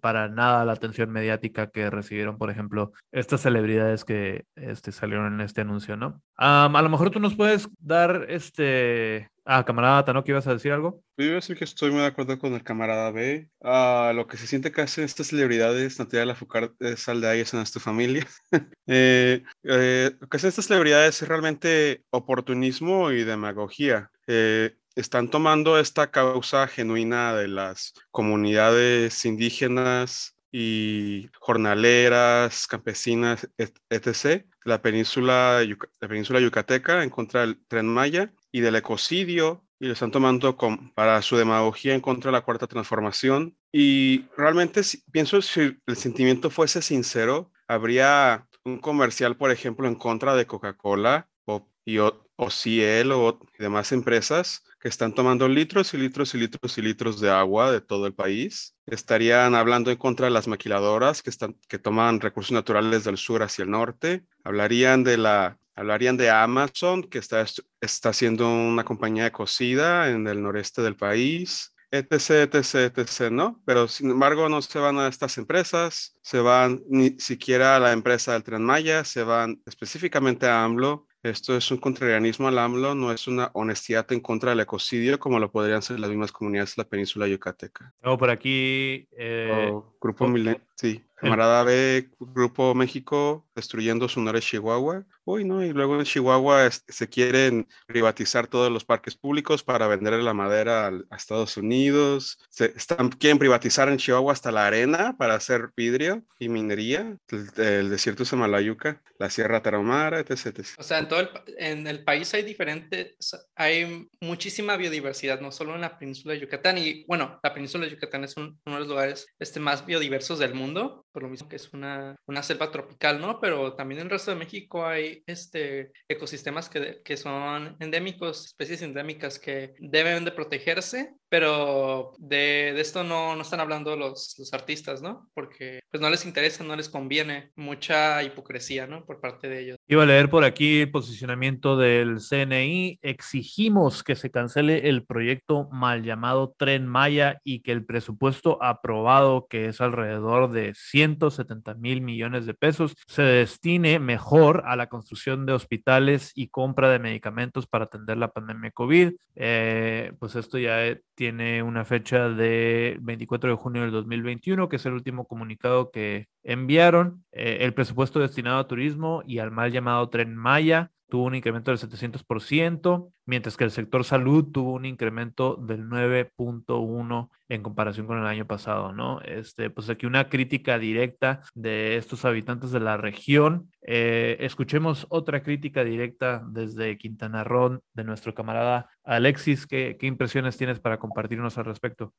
Speaker 4: para nada la atención mediática que recibieron, por ejemplo, estas celebridades que este, salieron en este anuncio, ¿no? a lo mejor tú nos puedes dar este Ah, camarada Tano, ¿qué ibas a decir algo?
Speaker 7: Yo iba a decir que estoy muy de acuerdo con el camarada B. Ah, lo que se siente que hacen estas celebridades, Natalia Lafocar, sal de ahí, es en tu familia. eh, eh, lo que hacen estas celebridades es realmente oportunismo y demagogía. Eh, están tomando esta causa genuina de las comunidades indígenas y jornaleras, campesinas, etc., la península, la península yucateca en contra del tren Maya y del ecocidio y lo están tomando para su demagogía en contra de la cuarta transformación. Y realmente pienso si el sentimiento fuese sincero, habría un comercial, por ejemplo, en contra de Coca-Cola o, y, o, Ciel o demás empresas que están tomando litros y litros y litros y litros de agua de todo el país. Estarían hablando en contra de las maquiladoras que, están, que toman recursos naturales del sur hacia el norte. Hablarían de la Hablarían de Amazon, que está, está haciendo una compañía de cocida en el noreste del país, etc., etc., etc., ¿no? Pero sin embargo no se van a estas empresas, se van ni siquiera a la empresa del Tren Maya, se van específicamente a AMLO. Esto es un contrarianismo al AMLO, no es una honestidad en contra del ecocidio como lo podrían ser las mismas comunidades de la península yucateca.
Speaker 4: O por aquí...
Speaker 7: Eh, Grupo Milen, sí. Camarada B, Grupo México destruyendo Sonora Chihuahua. Uy, ¿no? Y luego en Chihuahua se quieren privatizar todos los parques públicos para vender la madera a, Estados Unidos. Se están, quieren privatizar en Chihuahua hasta la arena para hacer vidrio y minería. El, desierto de Samalayuca, la Sierra Tarahumara, etc,
Speaker 6: O sea, en todo el, en el país hay diferentes, hay muchísima biodiversidad, no solo en la península de Yucatán. Y bueno, la península de Yucatán es uno de los lugares este, más biodiversos del mundo por lo mismo que es una, una selva tropical, ¿no? Pero también en el resto de México hay este, ecosistemas que, que son endémicos, especies endémicas que deben de protegerse, pero de, de esto no, no, están hablando los, los, artistas, ¿no? Porque pues no les interesa, no les conviene, mucha hipocresía, ¿no? Por parte de ellos.
Speaker 4: Iba a leer por aquí el posicionamiento del CNI. Exigimos que se cancele el proyecto mal llamado Tren Maya y que el presupuesto aprobado, que es alrededor de 170 mil millones de pesos se destine mejor a la construcción de hospitales y compra de medicamentos para atender la pandemia COVID. Eh, pues esto ya eh, tiene una fecha de 24 de junio del 2021, que es el último comunicado que enviaron. Eh, el presupuesto destinado a turismo y al mal llamado tren Maya tuvo un incremento del 700%, mientras que el sector salud tuvo un incremento del 9.1 en comparación con el año pasado, ¿no? Este, pues aquí una crítica directa de estos habitantes de la región. Eh, escuchemos otra crítica directa desde Quintana Roo de nuestro camarada Alexis. ¿Qué, ¿Qué impresiones tienes para compartirnos al respecto?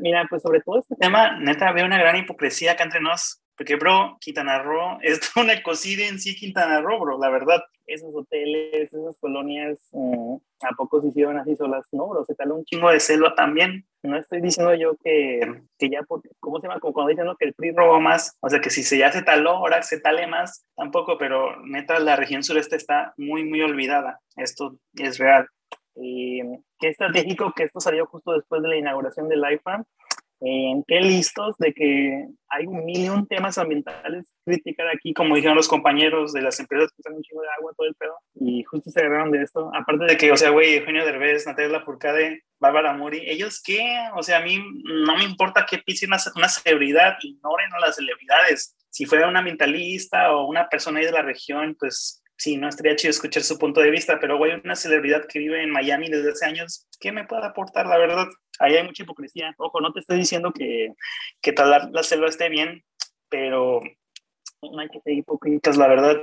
Speaker 5: Mira, pues sobre todo este tema, neta, veo una gran hipocresía acá entre nos porque, bro, Quintana Roo es una ecocidio en sí, Quintana Roo, bro, la verdad. Esos hoteles, esas colonias, mm, ¿a poco se hicieron así solas? No, bro, se taló un chingo de selva también. No estoy diciendo yo que, que ya, ¿cómo se llama? Como cuando dicen que el PRI robó más. O sea, que si se ya se taló, ahora se tale más, tampoco, pero neta, la región sureste está muy, muy olvidada. Esto es real. Y qué estratégico que esto salió justo después de la inauguración del IFAM en qué listos de que hay un millón temas ambientales criticar aquí, como dijeron los compañeros de las empresas que usan un chingo de agua, todo el pedo, y justo se agarraron de esto. Aparte de que, o sea, güey, Eugenio Derbez, Natalia Lafourcade, Bárbara Muri, ¿ellos qué? O sea, a mí no me importa que pise una, una celebridad, ignoren a las celebridades. Si fuera un ambientalista o una persona de la región, pues sí, no estaría chido escuchar su punto de vista, pero güey, una celebridad que vive en Miami desde hace años, ¿qué me puede aportar, la verdad? Ahí hay mucha hipocresía. Ojo, no te estoy diciendo que, que tal la selva esté bien, pero no hay que ser hipócritas, la verdad.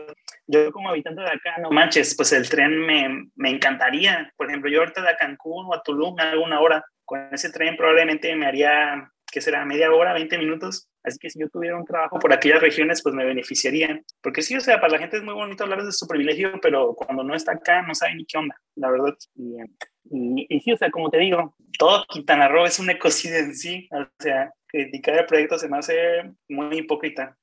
Speaker 5: Yo como habitante de acá, no manches, pues el tren me, me encantaría. Por ejemplo, yo ahorita de Cancún o a Tulum me hago una hora. Con ese tren probablemente me haría que será media hora, 20 minutos. Así que si yo tuviera un trabajo por aquellas regiones, pues me beneficiarían. Porque sí, o sea, para la gente es muy bonito hablar de su privilegio, pero cuando no está acá no sabe ni qué onda, la verdad. Y, y, sí, o sea, como te digo, todo Quintana Roo es un ecocidio en sí. O sea, criticar el proyecto se me hace muy hipócrita.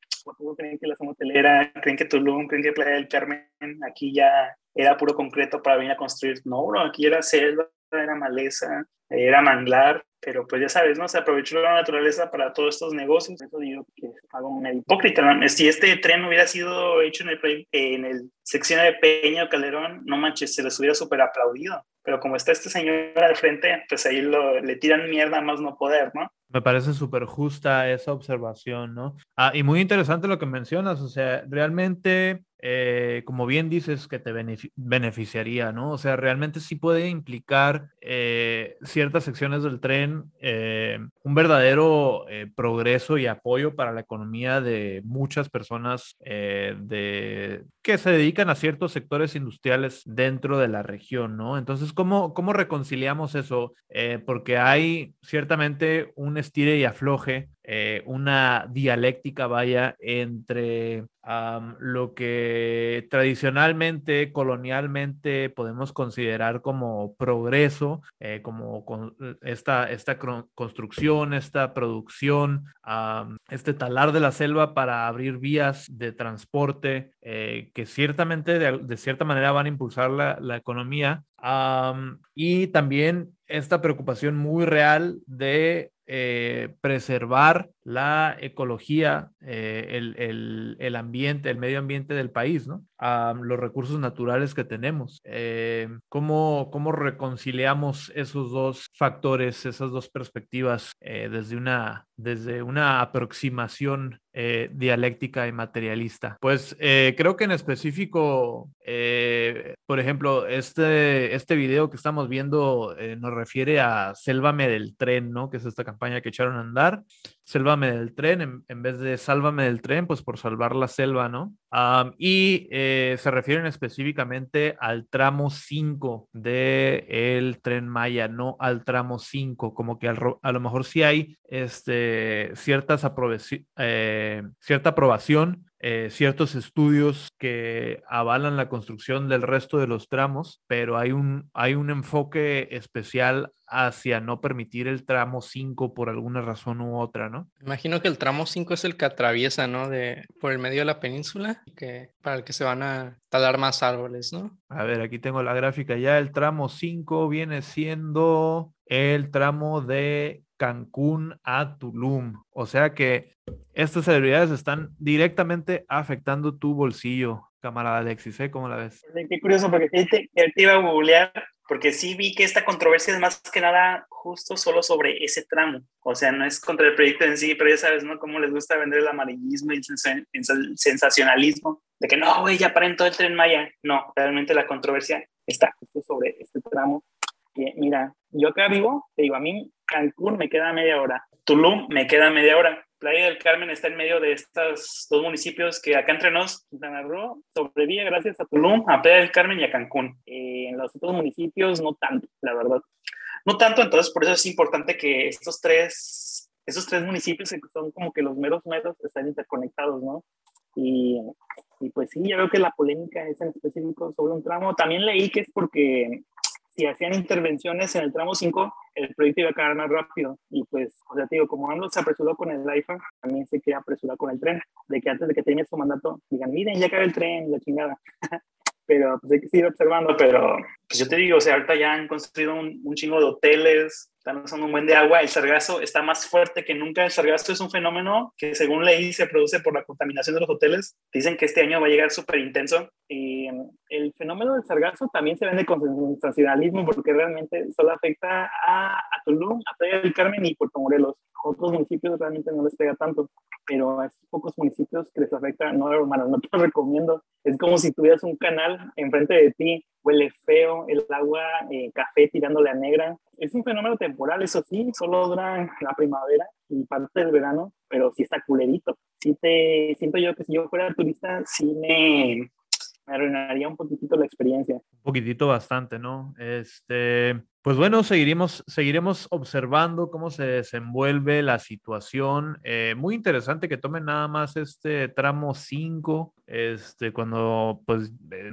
Speaker 5: creen que la zona hotelera, creen que Tulum, creen que Playa del Carmen, aquí ya era puro concreto para venir a construir. No, bro, aquí era selva, era maleza, era manglar, pero pues ya sabes, ¿no? Se aprovechó la naturaleza para todos estos negocios. Eso digo que algo medio hipócrita. Si este tren hubiera sido hecho en el, en el sección de Peña o Calderón, no manches, se les hubiera súper aplaudido. Pero como está este señor al frente, pues ahí lo, le tiran mierda más no poder, ¿no?
Speaker 4: Me parece súper justa esa observación, ¿no? Ah, y muy interesante lo que mencionas, o sea, realmente eh, como bien dices, que te beneficiaría, ¿no? O sea, realmente sí puede implicar eh, ciertas secciones del tren eh, un verdadero progreso y apoyo para la economía de muchas personas de, que se dedican a ciertos sectores industriales dentro de la región, ¿no? Entonces, ¿cómo, cómo reconciliamos eso? porque hay ciertamente un estire y afloje eh, una dialéctica, vaya, entre lo que tradicionalmente, colonialmente podemos considerar como progreso, eh, como esta, esta construcción, esta producción, este talar de la selva para abrir vías de transporte eh, que ciertamente de, cierta manera van a impulsar la, la economía. y también esta preocupación muy real de eh, preservar la ecología, eh, el, ambiente, el medio ambiente del país, ¿no? los recursos naturales que tenemos. Eh, ¿cómo, ¿cómo, reconciliamos esos dos factores, esas dos perspectivas desde, una, desde una aproximación dialéctica y materialista? Pues creo que en específico, por ejemplo, este, este video que estamos viendo nos refiere a Sélvame del tren, ¿no? Que es esta campaña que echaron a andar. Sélvame del tren, en, vez de Sálvame del tren, pues por salvar la selva, ¿no? Y eh, se refieren específicamente al tramo 5 del el tren Maya, no al tramo 5, como que a lo mejor sí hay este, ciertas eh, cierta aprobación eh, ciertos estudios que avalan la construcción del resto de los tramos, pero hay un, hay un enfoque especial hacia no permitir el tramo 5 por alguna razón u otra, ¿no?
Speaker 6: Imagino que el tramo 5 es el que atraviesa, ¿no? De, por el medio de la península, que, para el que se van a talar más árboles, ¿no?
Speaker 4: A ver, aquí tengo la gráfica ya. El tramo 5 viene siendo el tramo de Cancún a Tulum. O sea que estas celebridades están directamente afectando tu bolsillo, camarada Alexis, ¿eh? ¿Cómo la ves?
Speaker 5: Qué curioso, porque te, te iba a googlear, porque sí vi que esta controversia es más que nada justo solo sobre ese tramo. O sea, no es contra el proyecto en sí, pero ya sabes, ¿no? Cómo les gusta vender el amarillismo y el sensacionalismo de que no, güey, ya paren todo el tren Maya. No, realmente la controversia está justo sobre este tramo. Que, mira, yo acá vivo, te digo, a mí Cancún me queda media hora, Tulum me queda media hora, Playa del Carmen está en medio de estos dos municipios que acá entre nos, Quintana Roo, sobrevive gracias a Tulum, a Playa del Carmen y a Cancún. Eh, en los otros municipios no tanto, la verdad. No tanto, entonces por eso es importante que estos tres, esos tres municipios que son como que los meros meros están interconectados, ¿no? Y, y, pues sí, yo veo que la polémica es en específico sobre un tramo. También leí que es porque si hacían intervenciones en el tramo 5, el proyecto iba a acabar más rápido. Y pues, o sea, te como AMLO se apresuró con el iPhone, también se quiere apresurar con el tren, de que antes de que termine su mandato, digan, miren, ya acaba el tren, la chingada. pero pues hay que seguir observando, pero pues yo te digo, o sea, ahorita ya han construido un, un chingo de hoteles, están usando un buen de agua, el sargazo está más fuerte que nunca, el sargazo es un fenómeno que según leí se produce por la contaminación de los hoteles, dicen que este año va a llegar súper intenso y mm, el fenómeno del sargazo también se vende con sensacionalismo porque realmente solo afecta a, a Tulum, a Playa del Carmen y Puerto Morelos, otros municipios realmente no les pega tanto, pero a estos pocos municipios que les afecta, no hermano, no te lo recomiendo, es como si tuvieras un canal enfrente de ti huele feo, el agua eh, café tirándole a negra. Es un fenómeno temporal, eso sí, solo dura la primavera y parte del verano, pero sí está culerito. Sí te, siento yo que si yo fuera turista, sí me,
Speaker 15: me arruinaría un poquitito la experiencia.
Speaker 4: Un poquitito bastante, ¿no? Este, pues bueno, seguiremos, seguiremos observando cómo se desenvuelve la situación. Eh, muy interesante que tomen nada más este tramo 5, este, cuando pues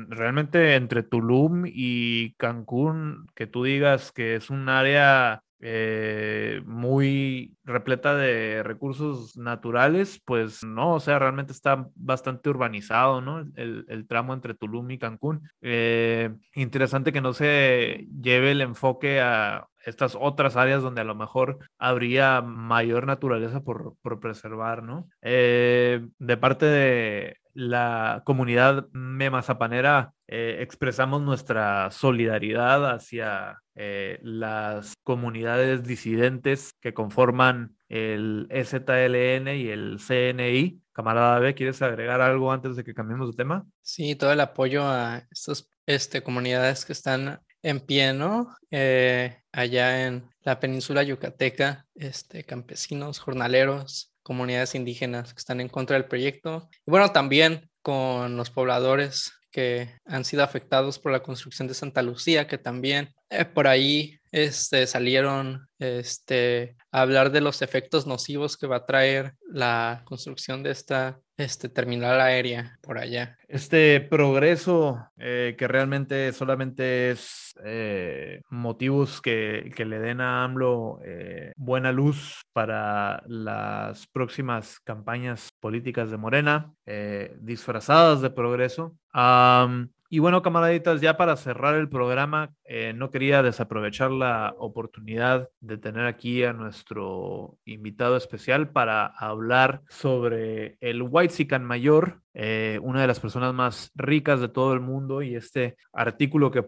Speaker 4: realmente entre Tulum y Cancún, que tú digas que es un área eh, muy repleta de recursos naturales, pues no, o sea, realmente está bastante urbanizado, ¿no? El, tramo entre Tulum y Cancún. Eh, interesante que no se lleve el enfoque a estas otras áreas donde a lo mejor habría mayor naturaleza por, preservar, ¿no? Eh, de parte de la comunidad memazapanera eh, expresamos nuestra solidaridad hacia eh, las comunidades disidentes que conforman el EZLN y el CNI. Camarada B, ¿quieres agregar algo antes de que cambiemos de tema?
Speaker 6: Sí, todo el apoyo a estas este, comunidades que están en pie, ¿no? Eh, allá en la península yucateca, este, campesinos, jornaleros, comunidades indígenas que están en contra del proyecto. Y bueno, también con los pobladores que han sido afectados por la construcción de Santa Lucía, que también eh, por ahí este, salieron este, a hablar de los efectos nocivos que va a traer la construcción de esta este, terminal aérea por allá.
Speaker 4: Este progreso eh, que realmente solamente es eh, motivos que, le den a AMLO eh, buena luz para las próximas campañas políticas de Morena, disfrazadas de progreso. Y bueno, camaraditas, ya para cerrar el programa, eh, no quería desaprovechar la oportunidad de tener aquí a nuestro invitado especial para hablar sobre el White Sican Mayor, eh, una de las personas más ricas de todo el mundo y este artículo que,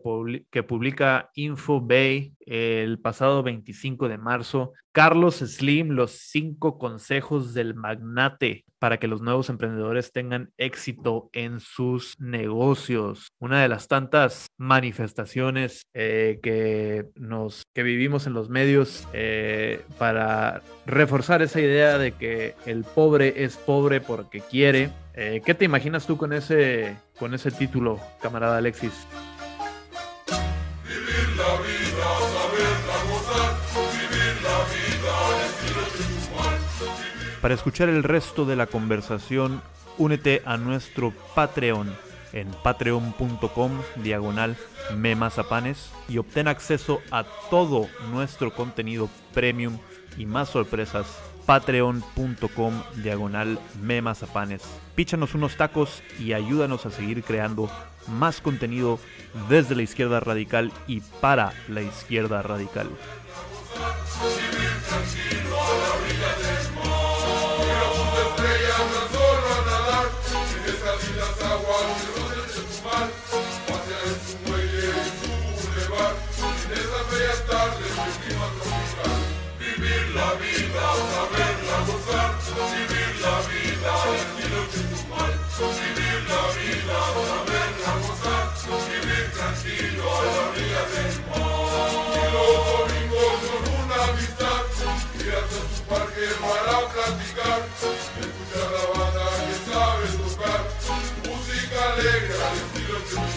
Speaker 4: que publica InfoBay el pasado 25 de marzo, Carlos Slim, los cinco consejos del magnate para que los nuevos emprendedores tengan éxito en sus negocios. Una de las tantas manifestaciones eh, que, nos, que vivimos en los medios eh, para reforzar esa idea de que el pobre es pobre porque quiere eh, ¿Qué te imaginas tú con ese, con ese título, camarada Alexis? Vivir la vida, gozar, vivir la vida, Para escuchar el resto de la conversación, únete a nuestro Patreon en patreon.com diagonal memazapanes y obtén acceso a todo nuestro contenido premium y más sorpresas patreon.com diagonal memazapanes. Píchanos unos tacos y ayúdanos a seguir creando más contenido desde la izquierda radical y para la izquierda radical.
Speaker 16: Y los domingos son una amistad, ir hasta su parque para platicar, escuchar la banda que sabes tocar, música alegre.